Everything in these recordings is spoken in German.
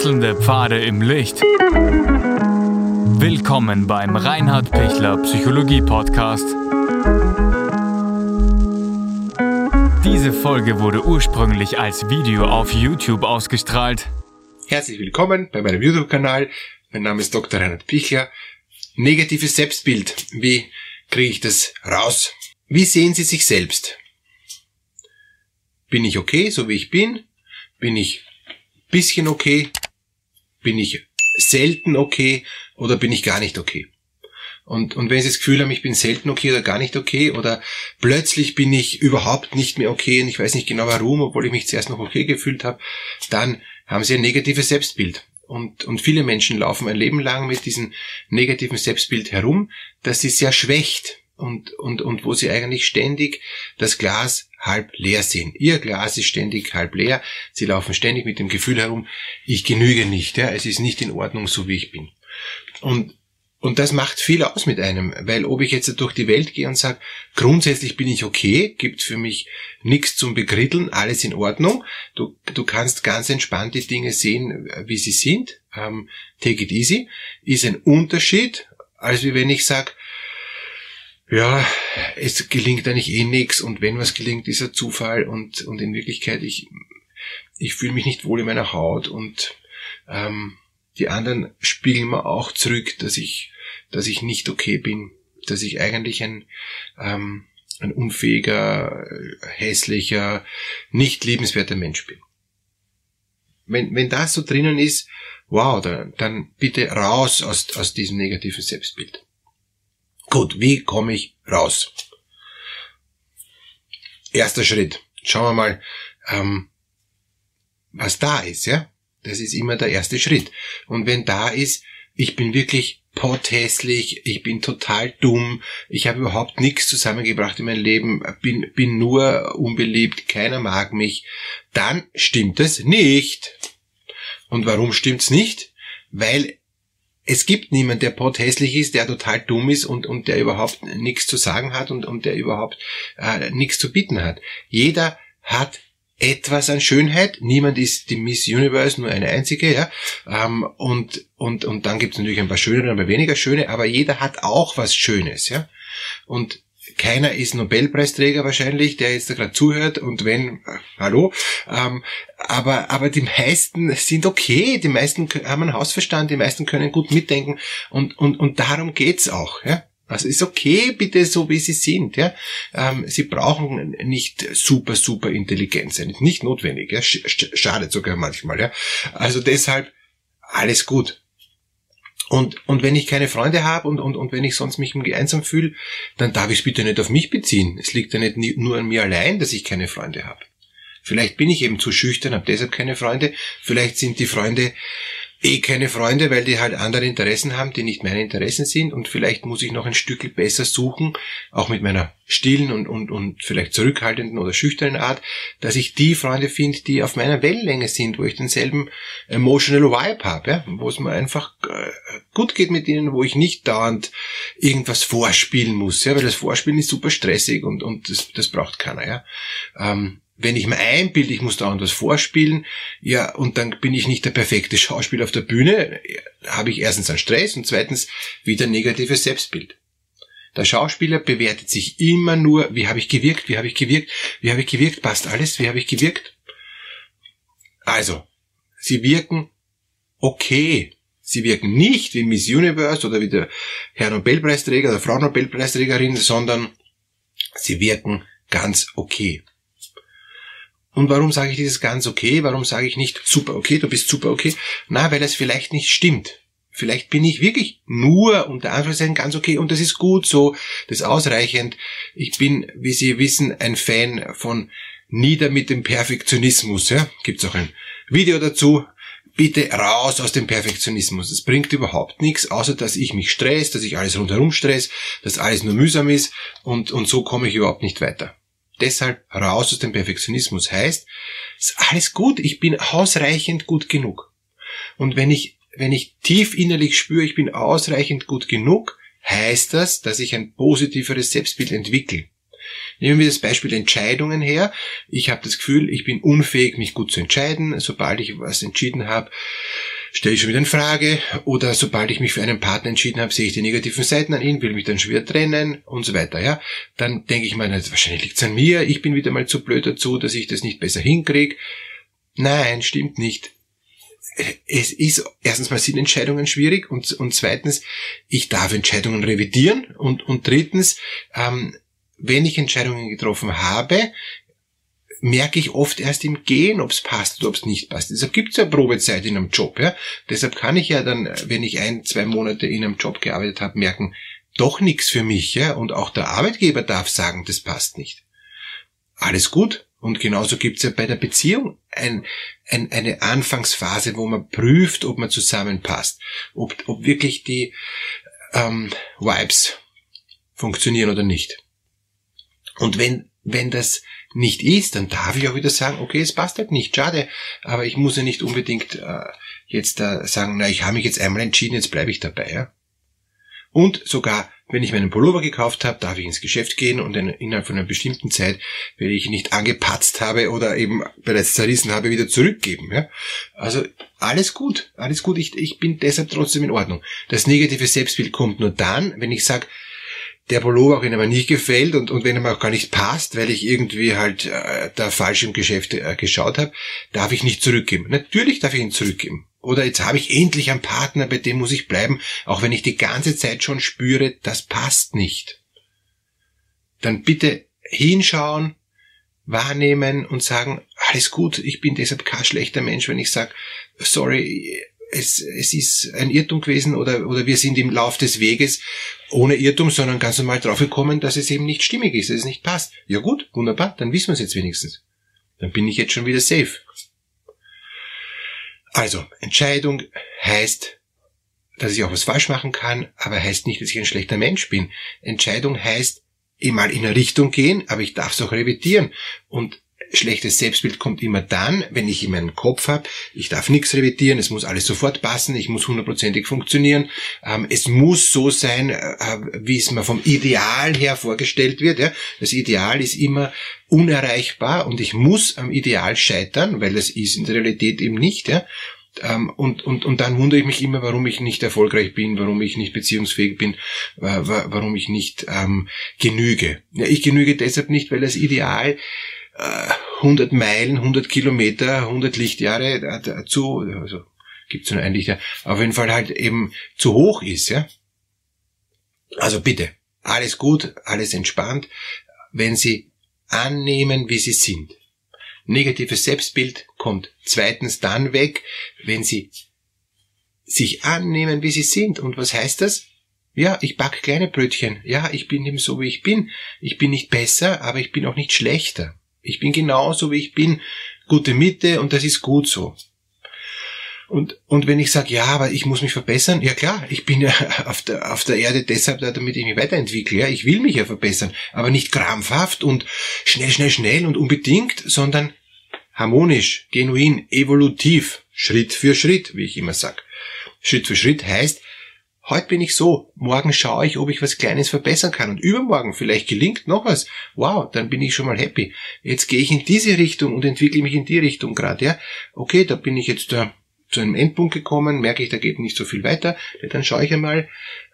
Wechselnde Pfade im Licht. Willkommen beim Reinhard Pichler Psychologie Podcast. Diese Folge wurde ursprünglich als Video auf YouTube ausgestrahlt. Herzlich willkommen bei meinem YouTube-Kanal. Mein Name ist Dr. Reinhard Pichler. Negatives Selbstbild. Wie kriege ich das raus? Wie sehen Sie sich selbst? Bin ich okay, so wie ich bin? Bin ich bisschen okay? Bin ich selten okay oder bin ich gar nicht okay? Und, und wenn Sie das Gefühl haben, ich bin selten okay oder gar nicht okay oder plötzlich bin ich überhaupt nicht mehr okay und ich weiß nicht genau warum, obwohl ich mich zuerst noch okay gefühlt habe, dann haben Sie ein negatives Selbstbild. Und, und viele Menschen laufen ein Leben lang mit diesem negativen Selbstbild herum, das sie sehr schwächt und, und, und wo sie eigentlich ständig das Glas halb leer sehen. Ihr Glas ist ständig halb leer. Sie laufen ständig mit dem Gefühl herum, ich genüge nicht, ja, es ist nicht in Ordnung, so wie ich bin. Und, und das macht viel aus mit einem, weil ob ich jetzt durch die Welt gehe und sage, grundsätzlich bin ich okay, gibt für mich nichts zum Begritteln, alles in Ordnung. Du, du kannst ganz entspannt die Dinge sehen, wie sie sind. Ähm, take it easy. Ist ein Unterschied, als wie wenn ich sage, ja, es gelingt eigentlich eh nix und wenn was gelingt, ist ein Zufall und, und in Wirklichkeit, ich, ich fühle mich nicht wohl in meiner Haut und ähm, die anderen spiegeln mir auch zurück, dass ich, dass ich nicht okay bin, dass ich eigentlich ein, ähm, ein unfähiger, hässlicher, nicht liebenswerter Mensch bin. Wenn, wenn das so drinnen ist, wow, dann, dann bitte raus aus, aus diesem negativen Selbstbild. Gut, wie komme ich raus? Erster Schritt. Schauen wir mal, ähm, was da ist, ja? Das ist immer der erste Schritt. Und wenn da ist, ich bin wirklich pothässlich, ich bin total dumm, ich habe überhaupt nichts zusammengebracht in meinem Leben, bin, bin nur unbeliebt, keiner mag mich, dann stimmt es nicht. Und warum stimmt's nicht? Weil es gibt niemand, der pothässlich ist, der total dumm ist und, und der überhaupt nichts zu sagen hat und, und der überhaupt äh, nichts zu bieten hat. Jeder hat etwas an Schönheit. Niemand ist die Miss Universe, nur eine einzige, ja. Ähm, und, und, und dann gibt es natürlich ein paar schöne und ein paar weniger schöne, aber jeder hat auch was Schönes, ja. Und keiner ist Nobelpreisträger wahrscheinlich, der jetzt da gerade zuhört und wenn, äh, hallo, ähm, aber, aber die meisten sind okay, die meisten haben einen Hausverstand, die meisten können gut mitdenken und, und, und darum geht's auch, ja. Also ist okay, bitte so wie sie sind. Ja? Ähm, sie brauchen nicht super, super intelligent sein. Nicht notwendig. Ja? Sch schadet sogar manchmal. Ja? Also deshalb alles gut. Und, und wenn ich keine Freunde habe und, und, und wenn ich sonst mich einsam fühle, dann darf ich es bitte nicht auf mich beziehen. Es liegt ja nicht nur an mir allein, dass ich keine Freunde habe. Vielleicht bin ich eben zu schüchtern, habe deshalb keine Freunde. Vielleicht sind die Freunde eh keine Freunde, weil die halt andere Interessen haben, die nicht meine Interessen sind und vielleicht muss ich noch ein Stück besser suchen, auch mit meiner stillen und, und, und vielleicht zurückhaltenden oder schüchternen Art, dass ich die Freunde finde, die auf meiner Wellenlänge sind, wo ich denselben emotional Vibe habe, ja? wo es mir einfach äh, gut geht mit ihnen, wo ich nicht dauernd irgendwas vorspielen muss, ja? weil das Vorspielen ist super stressig und, und das, das braucht keiner. Ja? Ähm, wenn ich mir einbilde, ich muss da was vorspielen, ja, und dann bin ich nicht der perfekte Schauspieler auf der Bühne, habe ich erstens einen Stress und zweitens wieder ein negatives Selbstbild. Der Schauspieler bewertet sich immer nur, wie habe ich gewirkt, wie habe ich gewirkt, wie habe ich gewirkt, passt alles, wie habe ich gewirkt. Also, sie wirken okay. Sie wirken nicht wie Miss Universe oder wie der Herr Nobelpreisträger oder Frau Nobelpreisträgerin, sondern sie wirken ganz okay. Und warum sage ich dieses ganz okay? Warum sage ich nicht super okay, du bist super okay? Na, weil es vielleicht nicht stimmt. Vielleicht bin ich wirklich nur unter Anführungszeichen ganz okay und das ist gut so, das ist ausreichend. Ich bin, wie Sie wissen, ein Fan von Nieder mit dem Perfektionismus. Ja? Gibt's auch ein Video dazu. Bitte raus aus dem Perfektionismus. Es bringt überhaupt nichts, außer dass ich mich stress, dass ich alles rundherum stress, dass alles nur mühsam ist und, und so komme ich überhaupt nicht weiter deshalb raus aus dem Perfektionismus heißt, ist alles gut, ich bin ausreichend gut genug. Und wenn ich, wenn ich tief innerlich spüre, ich bin ausreichend gut genug, heißt das, dass ich ein positiveres Selbstbild entwickle. Nehmen wir das Beispiel Entscheidungen her. Ich habe das Gefühl, ich bin unfähig, mich gut zu entscheiden. Sobald ich was entschieden habe, stelle ich schon wieder in Frage. Oder sobald ich mich für einen Partner entschieden habe, sehe ich die negativen Seiten an ihn, will mich dann schon wieder trennen und so weiter. Ja, Dann denke ich mir, wahrscheinlich liegt es an mir. Ich bin wieder mal zu blöd dazu, dass ich das nicht besser hinkriege. Nein, stimmt nicht es ist erstens mal sind Entscheidungen schwierig und, und zweitens, ich darf Entscheidungen revidieren und, und drittens, ähm, wenn ich Entscheidungen getroffen habe, merke ich oft erst im Gehen, ob es passt oder ob es nicht passt. Deshalb gibt es ja Probezeit in einem Job. Ja? Deshalb kann ich ja dann, wenn ich ein, zwei Monate in einem Job gearbeitet habe, merken, doch nichts für mich. Ja? Und auch der Arbeitgeber darf sagen, das passt nicht. Alles gut, und genauso gibt's ja bei der Beziehung ein, ein, eine Anfangsphase, wo man prüft, ob man zusammenpasst, ob, ob wirklich die ähm, Vibes funktionieren oder nicht. Und wenn, wenn das nicht ist, dann darf ich auch wieder sagen, okay, es passt halt nicht, schade, aber ich muss ja nicht unbedingt äh, jetzt äh, sagen, na, ich habe mich jetzt einmal entschieden, jetzt bleibe ich dabei. Ja? Und sogar wenn ich meinen Pullover gekauft habe, darf ich ins Geschäft gehen und innerhalb von einer bestimmten Zeit, wenn ich nicht angepatzt habe oder eben bereits zerrissen habe, wieder zurückgeben. Ja? Also alles gut, alles gut. Ich, ich bin deshalb trotzdem in Ordnung. Das negative Selbstbild kommt nur dann, wenn ich sage, der Pullover auch wenn er nicht gefällt und, und wenn er mir auch gar nicht passt, weil ich irgendwie halt äh, da falsch im Geschäft äh, geschaut habe, darf ich nicht zurückgeben. Natürlich darf ich ihn zurückgeben. Oder jetzt habe ich endlich einen Partner, bei dem muss ich bleiben, auch wenn ich die ganze Zeit schon spüre, das passt nicht. Dann bitte hinschauen, wahrnehmen und sagen, alles gut, ich bin deshalb kein schlechter Mensch, wenn ich sage, sorry, es, es ist ein Irrtum gewesen oder, oder wir sind im Lauf des Weges ohne Irrtum, sondern ganz normal draufgekommen, dass es eben nicht stimmig ist, dass es nicht passt. Ja gut, wunderbar, dann wissen wir es jetzt wenigstens. Dann bin ich jetzt schon wieder safe. Also, Entscheidung heißt, dass ich auch was falsch machen kann, aber heißt nicht, dass ich ein schlechter Mensch bin. Entscheidung heißt, mal in eine Richtung gehen, aber ich darf es auch revidieren. Und schlechtes Selbstbild kommt immer dann, wenn ich in meinem Kopf habe, ich darf nichts revidieren, es muss alles sofort passen, ich muss hundertprozentig funktionieren, ähm, es muss so sein, äh, wie es mir vom Ideal her vorgestellt wird. Ja? Das Ideal ist immer unerreichbar und ich muss am Ideal scheitern, weil das ist in der Realität eben nicht. Ja? Ähm, und, und, und dann wundere ich mich immer, warum ich nicht erfolgreich bin, warum ich nicht beziehungsfähig bin, äh, warum ich nicht ähm, genüge. Ja, ich genüge deshalb nicht, weil das Ideal 100 Meilen, 100 Kilometer, 100 Lichtjahre äh, zu, also gibt's nur ein Lichtjahr, auf jeden Fall halt eben zu hoch ist, ja. Also bitte, alles gut, alles entspannt, wenn Sie annehmen, wie Sie sind. Negatives Selbstbild kommt zweitens dann weg, wenn Sie sich annehmen, wie Sie sind. Und was heißt das? Ja, ich back kleine Brötchen. Ja, ich bin eben so, wie ich bin. Ich bin nicht besser, aber ich bin auch nicht schlechter. Ich bin genauso, wie ich bin, gute Mitte und das ist gut so. Und, und wenn ich sage, ja, aber ich muss mich verbessern, ja klar, ich bin ja auf der, auf der Erde deshalb da, damit ich mich weiterentwickle. Ja, ich will mich ja verbessern, aber nicht krampfhaft und schnell, schnell, schnell und unbedingt, sondern harmonisch, genuin, evolutiv, Schritt für Schritt, wie ich immer sag. Schritt für Schritt heißt, Heute bin ich so, morgen schaue ich, ob ich was Kleines verbessern kann und übermorgen vielleicht gelingt noch was. Wow, dann bin ich schon mal happy. Jetzt gehe ich in diese Richtung und entwickle mich in die Richtung gerade, ja. Okay, da bin ich jetzt da zu einem Endpunkt gekommen, merke ich, da geht nicht so viel weiter, dann schaue ich einmal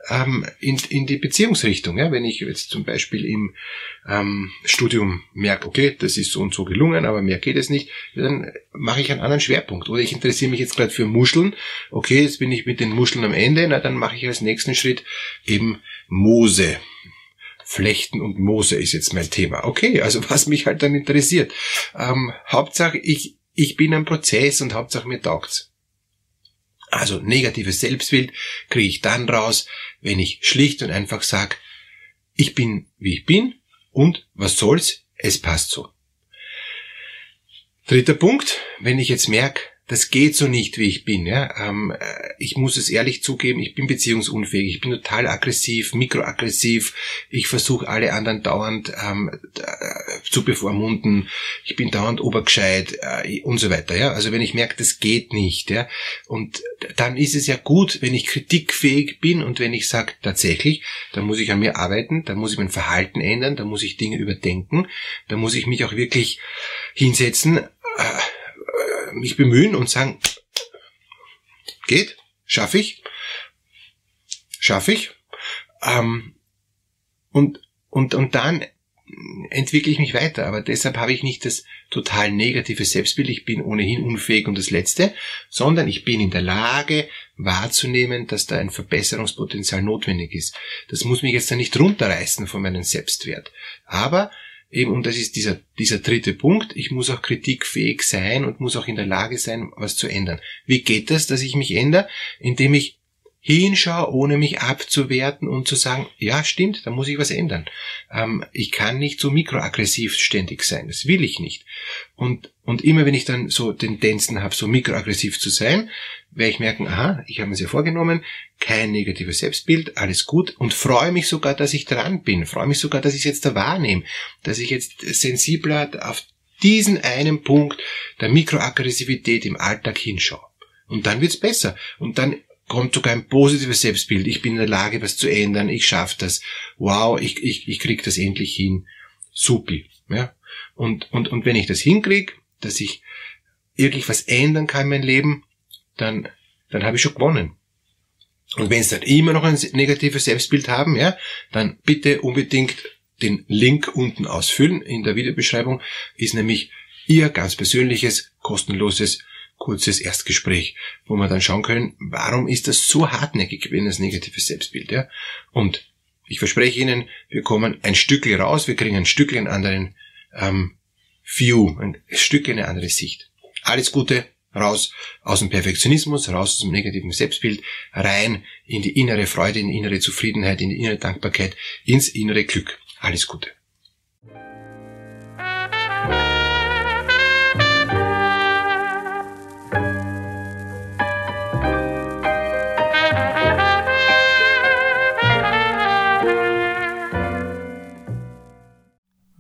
ähm, in, in die Beziehungsrichtung. Ja? Wenn ich jetzt zum Beispiel im ähm, Studium merke, okay, das ist so und so gelungen, aber mehr geht es nicht, dann mache ich einen anderen Schwerpunkt. Oder ich interessiere mich jetzt gerade für Muscheln, okay, jetzt bin ich mit den Muscheln am Ende, na dann mache ich als nächsten Schritt eben Moose. Flechten und Moose ist jetzt mein Thema. Okay, also was mich halt dann interessiert. Ähm, Hauptsache, ich, ich bin am Prozess und Hauptsache mir taugt's. Also negatives Selbstbild kriege ich dann raus, wenn ich schlicht und einfach sage, ich bin wie ich bin und was soll's, es passt so. Dritter Punkt, wenn ich jetzt merke, das geht so nicht, wie ich bin. Ja? Ähm, äh, ich muss es ehrlich zugeben, ich bin beziehungsunfähig, ich bin total aggressiv, mikroaggressiv, ich versuche alle anderen dauernd ähm, äh, zu bevormunden, ich bin dauernd obergescheit äh, und so weiter. Ja? Also wenn ich merke, das geht nicht, ja, und dann ist es ja gut, wenn ich kritikfähig bin und wenn ich sage, tatsächlich, da muss ich an mir arbeiten, da muss ich mein Verhalten ändern, da muss ich Dinge überdenken, da muss ich mich auch wirklich hinsetzen, mich bemühen und sagen, geht, schaffe ich, schaffe ich. Ähm, und, und, und dann entwickle ich mich weiter. Aber deshalb habe ich nicht das total negative Selbstbild, ich bin ohnehin unfähig und das Letzte, sondern ich bin in der Lage wahrzunehmen, dass da ein Verbesserungspotenzial notwendig ist. Das muss mich jetzt dann nicht runterreißen von meinem Selbstwert. Aber Eben, und das ist dieser, dieser dritte Punkt. Ich muss auch kritikfähig sein und muss auch in der Lage sein, was zu ändern. Wie geht das, dass ich mich ändere? Indem ich hinschaue, ohne mich abzuwerten und zu sagen, ja, stimmt, da muss ich was ändern. Ähm, ich kann nicht so mikroaggressiv ständig sein. Das will ich nicht. Und, und immer wenn ich dann so Tendenzen habe, so mikroaggressiv zu sein, werde ich merken, aha, ich habe mir ja vorgenommen, kein negatives Selbstbild, alles gut und freue mich sogar, dass ich dran bin, freue mich sogar, dass ich es jetzt da wahrnehme, dass ich jetzt sensibler auf diesen einen Punkt der Mikroaggressivität im Alltag hinschaue. Und dann wird's besser. Und dann kommt sogar ein positives Selbstbild. Ich bin in der Lage, was zu ändern. Ich schaffe das. Wow, ich, ich, ich krieg das endlich hin. Supi. Ja? Und, und, und wenn ich das hinkrieg, dass ich wirklich was ändern kann in meinem Leben, dann, dann habe ich schon gewonnen. Und wenn Sie dann immer noch ein negatives Selbstbild haben, ja, dann bitte unbedingt den Link unten ausfüllen in der Videobeschreibung, ist nämlich Ihr ganz persönliches, kostenloses, kurzes Erstgespräch, wo wir dann schauen können, warum ist das so hartnäckig, wenn das negatives Selbstbild, ja. Und ich verspreche Ihnen, wir kommen ein Stückchen raus, wir kriegen ein Stückchen einen anderen ähm, View, ein Stückchen eine andere Sicht. Alles Gute, raus aus dem Perfektionismus, raus aus dem negativen Selbstbild, rein in die innere Freude, in die innere Zufriedenheit, in die innere Dankbarkeit, ins innere Glück. Alles Gute.